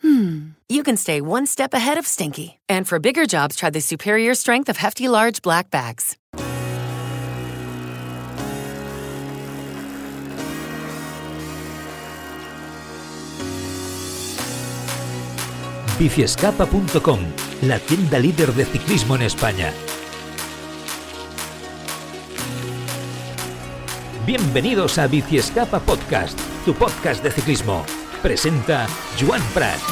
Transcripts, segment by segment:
hmm, you can stay one step ahead of stinky. And for bigger jobs, try the superior strength of Hefty Large Black Bags. biciescapa.com, la tienda líder de ciclismo en España. Bienvenidos a Biciescapa Podcast, tu podcast de ciclismo. Presenta Joan Prats.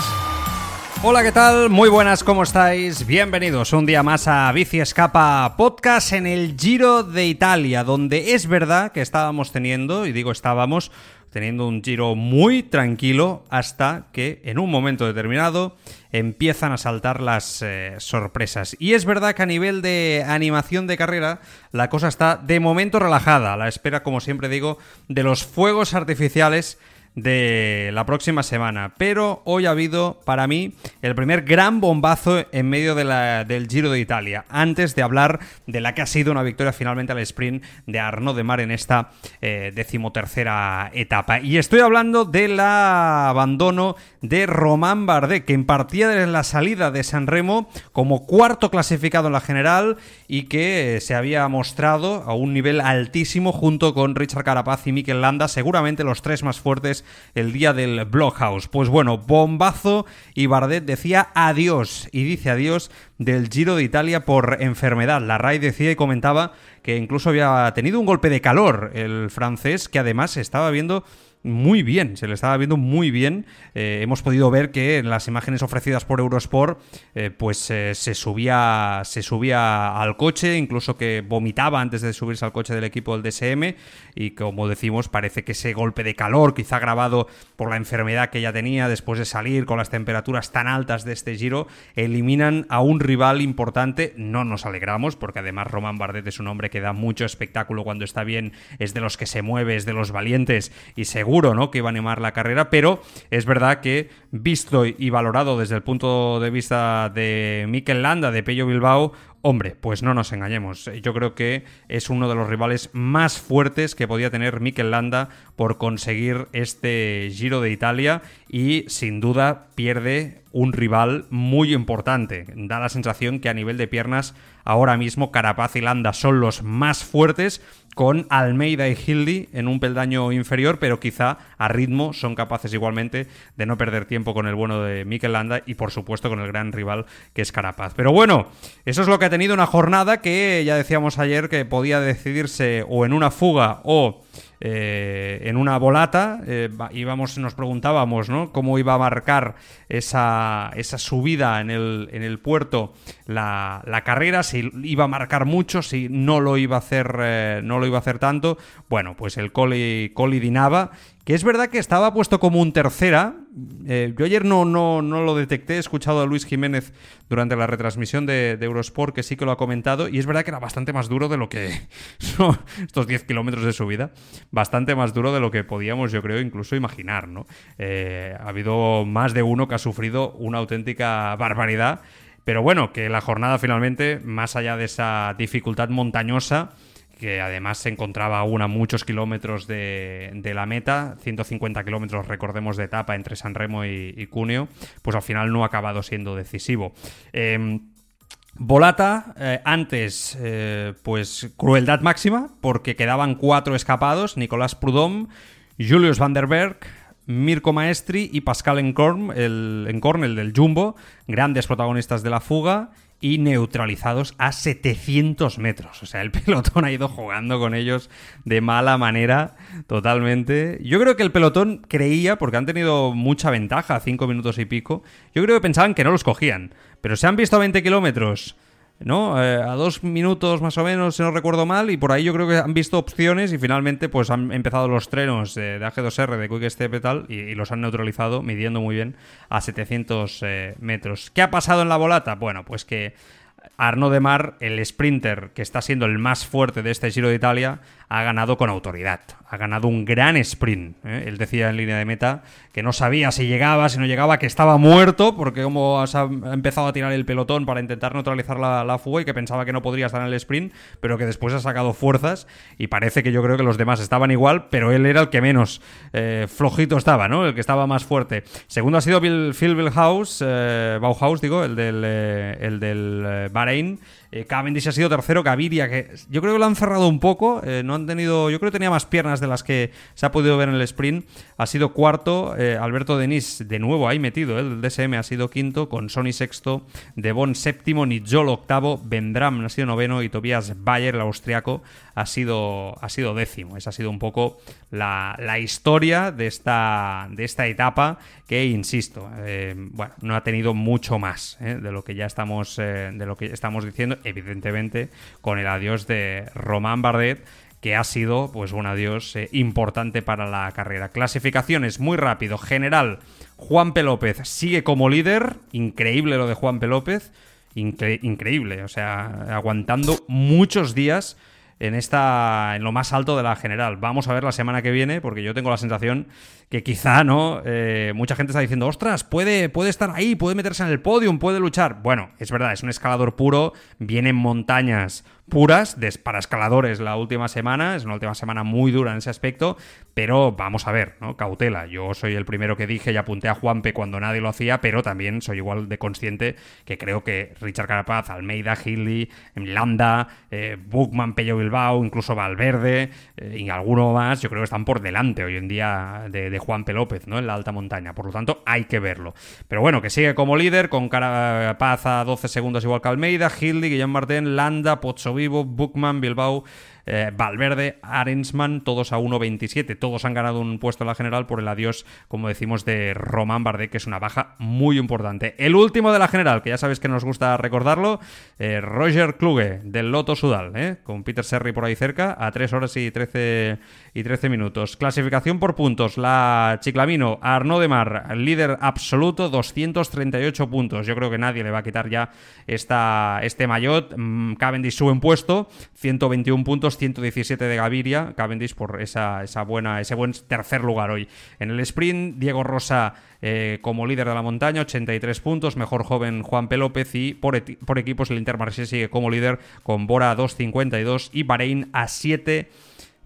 Hola, ¿qué tal? Muy buenas, ¿cómo estáis? Bienvenidos un día más a Bici Escapa Podcast en el Giro de Italia, donde es verdad que estábamos teniendo, y digo estábamos, teniendo un giro muy tranquilo hasta que en un momento determinado empiezan a saltar las eh, sorpresas. Y es verdad que a nivel de animación de carrera la cosa está de momento relajada, a la espera, como siempre digo, de los fuegos artificiales de la próxima semana. Pero hoy ha habido, para mí, el primer gran bombazo en medio del Giro de Italia. Antes de hablar de la que ha sido una victoria finalmente al sprint de Arnaud de Mar en esta eh, decimotercera etapa. Y estoy hablando del abandono de Román Bardet, que partía de la salida de San Remo como cuarto clasificado en la general y que se había mostrado a un nivel altísimo junto con Richard Carapaz y Mikel Landa, seguramente los tres más fuertes el día del Blockhouse. Pues bueno, bombazo y Bardet decía adiós y dice adiós del Giro de Italia por enfermedad. La RAI decía y comentaba que incluso había tenido un golpe de calor el francés que además estaba viendo muy bien, se le estaba viendo muy bien. Eh, hemos podido ver que en las imágenes ofrecidas por Eurosport, eh, pues eh, se subía se subía al coche, incluso que vomitaba antes de subirse al coche del equipo del DSM. Y como decimos, parece que ese golpe de calor, quizá agravado por la enfermedad que ya tenía después de salir con las temperaturas tan altas de este giro, eliminan a un rival importante. No nos alegramos, porque además Román Bardet es un hombre que da mucho espectáculo cuando está bien, es de los que se mueve, es de los valientes y seguro ¿no? que iba a animar la carrera, pero es verdad que visto y valorado desde el punto de vista de Mikel Landa, de Pello Bilbao, Hombre, pues no nos engañemos. Yo creo que es uno de los rivales más fuertes que podía tener Mikel Landa por conseguir este Giro de Italia y sin duda pierde un rival muy importante. Da la sensación que a nivel de piernas ahora mismo Carapaz y Landa son los más fuertes con Almeida y Hildy en un peldaño inferior, pero quizá a ritmo son capaces igualmente de no perder tiempo con el bueno de Mikel Landa y por supuesto con el gran rival que es Carapaz. Pero bueno, eso es lo que ha tenido una jornada que ya decíamos ayer que podía decidirse o en una fuga o eh, en una volata eh, íbamos, nos preguntábamos ¿no? cómo iba a marcar esa, esa subida en el, en el puerto la, la, carrera, si iba a marcar mucho, si no lo iba a hacer, eh, no lo iba a hacer tanto. Bueno, pues el Coli, Coli que es verdad que estaba puesto como un tercera. Eh, yo ayer no, no, no, lo detecté, he escuchado a Luis Jiménez durante la retransmisión de, Eurosport, que sí que lo ha comentado, y es verdad que era bastante más duro de lo que son estos 10 kilómetros de subida, bastante más duro de lo que podíamos, yo creo, incluso imaginar, ¿no? Eh, ha habido más de uno que ha sufrido una auténtica barbaridad, pero bueno, que la jornada finalmente, más allá de esa dificultad montañosa, que además se encontraba aún a muchos kilómetros de, la meta, 150 kilómetros, recordemos, de etapa entre San Remo y, Cuneo, pues al final no ha acabado siendo decisivo. Em, Volata, eh, antes, eh, pues crueldad máxima, porque quedaban cuatro escapados, Nicolás Prudhomme, Julius van der Berg, Mirko Maestri y Pascal Encorn, el, Encorn, el del Jumbo, grandes protagonistas de la fuga, y neutralizados a 700 metros. O sea, el pelotón ha ido jugando con ellos de mala manera totalmente. Yo creo que el pelotón creía, porque han tenido mucha ventaja, 5 minutos y pico, yo creo que pensaban que no los cogían. Pero se han visto a 20 kilómetros ¿no? Eh, a dos minutos más o menos, si no recuerdo mal, y por ahí yo creo que han visto opciones y finalmente pues han empezado los trenos de, AG2R, de Quick Step y tal, y, los han neutralizado midiendo muy bien a 700 eh, metros. ¿Qué ha pasado en la volata? Bueno, pues que Arnaud Demar, el sprinter que está siendo el más fuerte de este Giro de Italia, ha ganado con autoridad. Ha ganado un gran sprint. ¿eh? Él decía en línea de meta que no sabía si llegaba, si no llegaba, que estaba muerto, porque como ha empezado a tirar el pelotón para intentar neutralizar la, fuga y que pensaba que no podría estar en el sprint, pero que después ha sacado fuerzas y parece que yo creo que los demás estaban igual, pero él era el que menos eh, flojito estaba, ¿no? El que estaba más fuerte. Segundo ha sido Phil Bauhaus, eh, Bauhaus, digo, el del, el del Bahrein. Eh, Cavendish ha sido tercero, Gaviria, que yo creo que lo han cerrado un poco, eh, no han tenido, yo creo que tenía más piernas de las que se ha podido ver en el sprint, ha sido cuarto, eh, Alberto Denis de nuevo ahí metido, el DSM ha sido quinto, con Sony sexto, Devon séptimo, Nijol octavo, Vendram ha sido noveno y Tobias Bayer, el austriaco, ha sido, ha sido décimo. Esa ha sido un poco la, historia de esta, de esta etapa que, insisto, bueno, no ha tenido mucho más de lo que ya estamos, de lo que estamos diciendo evidentemente, con el adiós de Román Bardet, que ha sido pues un adiós eh, importante para la carrera. Clasificaciones muy rápido. General, Juan P. López sigue como líder. Increíble lo de Juan P. López. increíble. O sea, aguantando muchos días en esta en lo más alto de la general. Vamos a ver la semana que viene, porque yo tengo la sensación que quizá, ¿no? Eh, mucha gente está diciendo, ostras, puede, puede estar ahí, puede meterse en el podium, puede luchar. Bueno, es verdad, es un escalador puro, viene en montañas puras para escaladores la última semana, es una última semana muy dura en ese aspecto, pero vamos a ver, ¿no? Cautela. Yo soy el primero que dije y apunté a Juanpe cuando nadie lo hacía, pero también soy igual de consciente que creo que Richard Carapaz, Almeida, Hilly, Landa, eh, Bookman, Pello Bilbao, incluso Valverde eh, y alguno más, yo creo que están por delante hoy en día de, de Juan P. López, ¿no? En la alta montaña. Por lo tanto, hay que verlo. Pero bueno, que sigue como líder, con Carapaz a 12 segundos igual que Almeida, Hildy, Guillem Martín, Landa, Pozzo Vivo, Bookman, Bilbao, eh, Valverde, Arensman, todos a 1.27. Todos han ganado un puesto en la general por el adiós, como decimos, de Román Bardet, que es una baja muy importante. El último de la general, que ya sabéis que nos gusta recordarlo, eh, Roger Kluge, del Loto Sudal, eh, con Peter Serri por ahí cerca, a 3 horas y 13, y 13 minutos. Clasificación por puntos, la Chiclamino, Arnaud de Mar, líder absoluto, 238 puntos. Yo creo que nadie le va a quitar ya esta, este maillot. Mm, Cavendish sube en puesto, 121 puntos 117 de Gaviria, Cavendish por esa, esa buena, ese buen tercer lugar hoy. En el sprint, Diego Rosa eh, como líder de la montaña, 83 puntos, mejor joven Juan P. López y por, por equipos el Intermarché sigue como líder con Bora a 2.52 y Bahrein a 7.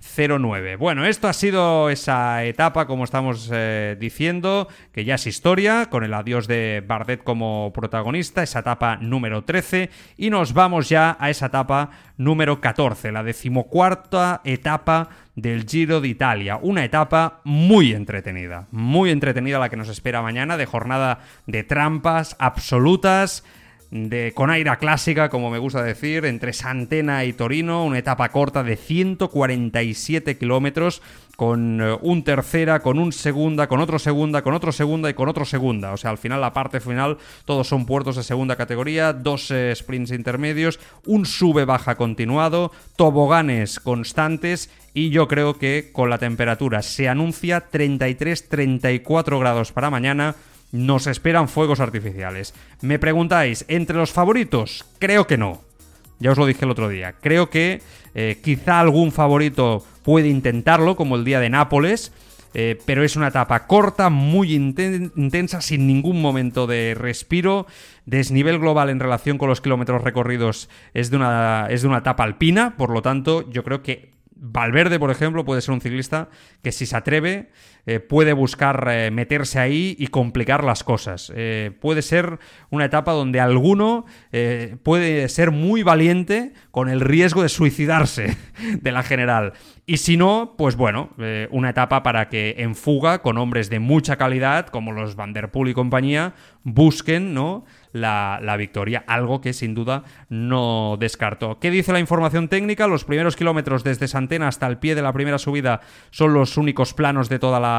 09. Bueno, esto ha sido esa etapa, como estamos eh, diciendo, que ya es historia, con el adiós de Bardet como protagonista, esa etapa número 13, y nos vamos ya a esa etapa número 14, la decimocuarta etapa del Giro de Italia. Una etapa muy entretenida, muy entretenida la que nos espera mañana, de jornada de trampas absolutas de, con aire clásica, como me gusta decir, entre Santena y Torino, una etapa corta de 147 kilómetros, con eh, un tercera, con un segunda, con otro segunda, con otro segunda y con otro segunda. O sea, al final, la parte final, todos son puertos de segunda categoría, dos eh, sprints intermedios, un sube-baja continuado, toboganes constantes y yo creo que con la temperatura se anuncia 33-34 grados para mañana nos esperan fuegos artificiales. Me preguntáis, ¿entre los favoritos? Creo que no. Ya os lo dije el otro día. Creo que eh, quizá algún favorito puede intentarlo, como el día de Nápoles. Eh, pero es una etapa corta, muy intensa, sin ningún momento de respiro. Desnivel global en relación con los kilómetros recorridos es de, una, es de una etapa alpina, por lo tanto, yo creo que Valverde, por ejemplo, puede ser un ciclista que si se atreve eh, puede buscar eh, meterse ahí y complicar las cosas. Eh, puede ser una etapa donde alguno puede ser muy valiente con el riesgo de suicidarse de la general. Y si no, pues bueno, una etapa para que en fuga, con hombres de mucha calidad, como los Van Der Poel y compañía, busquen, ¿no? la, victoria, algo que sin duda no descartó. ¿Qué dice la información técnica? Los primeros kilómetros desde Santena hasta el pie de la primera subida son los únicos planos de toda la,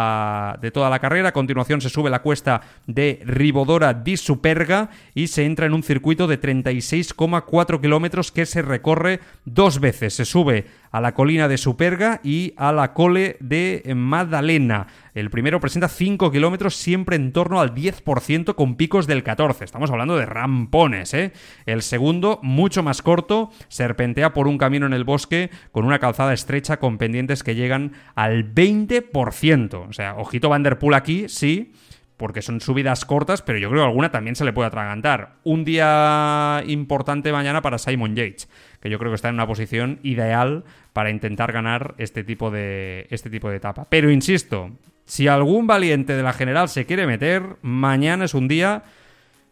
de toda la carrera. A continuación se sube la cuesta de Ribodora di Superga y se entra en un circuito de 36,4 kilómetros que se recorre dos veces. Se sube a la colina de Superga y a la cole de Magdalena. El primero presenta 5 kilómetros siempre en torno al 10% con picos del 14. Estamos hablando de rampones, ¿eh? El segundo, mucho más corto, serpentea por un camino en el bosque con una calzada estrecha con pendientes que llegan al 20%. O sea, ojito Vanderpool aquí, sí, porque son subidas cortas, pero yo creo que alguna también se le puede atragantar. Un día importante mañana para Simon Yates, que yo creo que está en una posición ideal para intentar ganar este tipo de, este tipo de etapa. Pero insisto, si algún valiente de la general se quiere meter, mañana es un día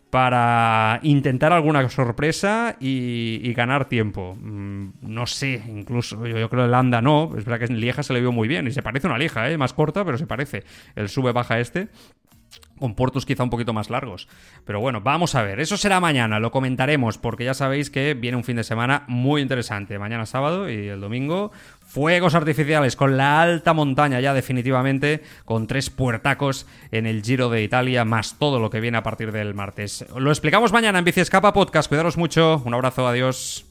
para intentar alguna sorpresa y, ganar tiempo. Mm, no sé, incluso yo, creo que el Anda no. Es verdad que en Lieja se le vio muy bien y se parece una Lieja, ¿eh? más corta, pero se parece. El sube-baja este con puertos quizá un poquito más largos. Pero bueno, vamos a ver. Eso será mañana, lo comentaremos, porque ya sabéis que viene un fin de semana muy interesante. Mañana sábado y el domingo, fuegos artificiales con la alta montaña ya definitivamente, con tres puertacos en el Giro de Italia, más todo lo que viene a partir del martes. Lo explicamos mañana en Bici Escapa Podcast. Cuidaros mucho. Un abrazo, adiós.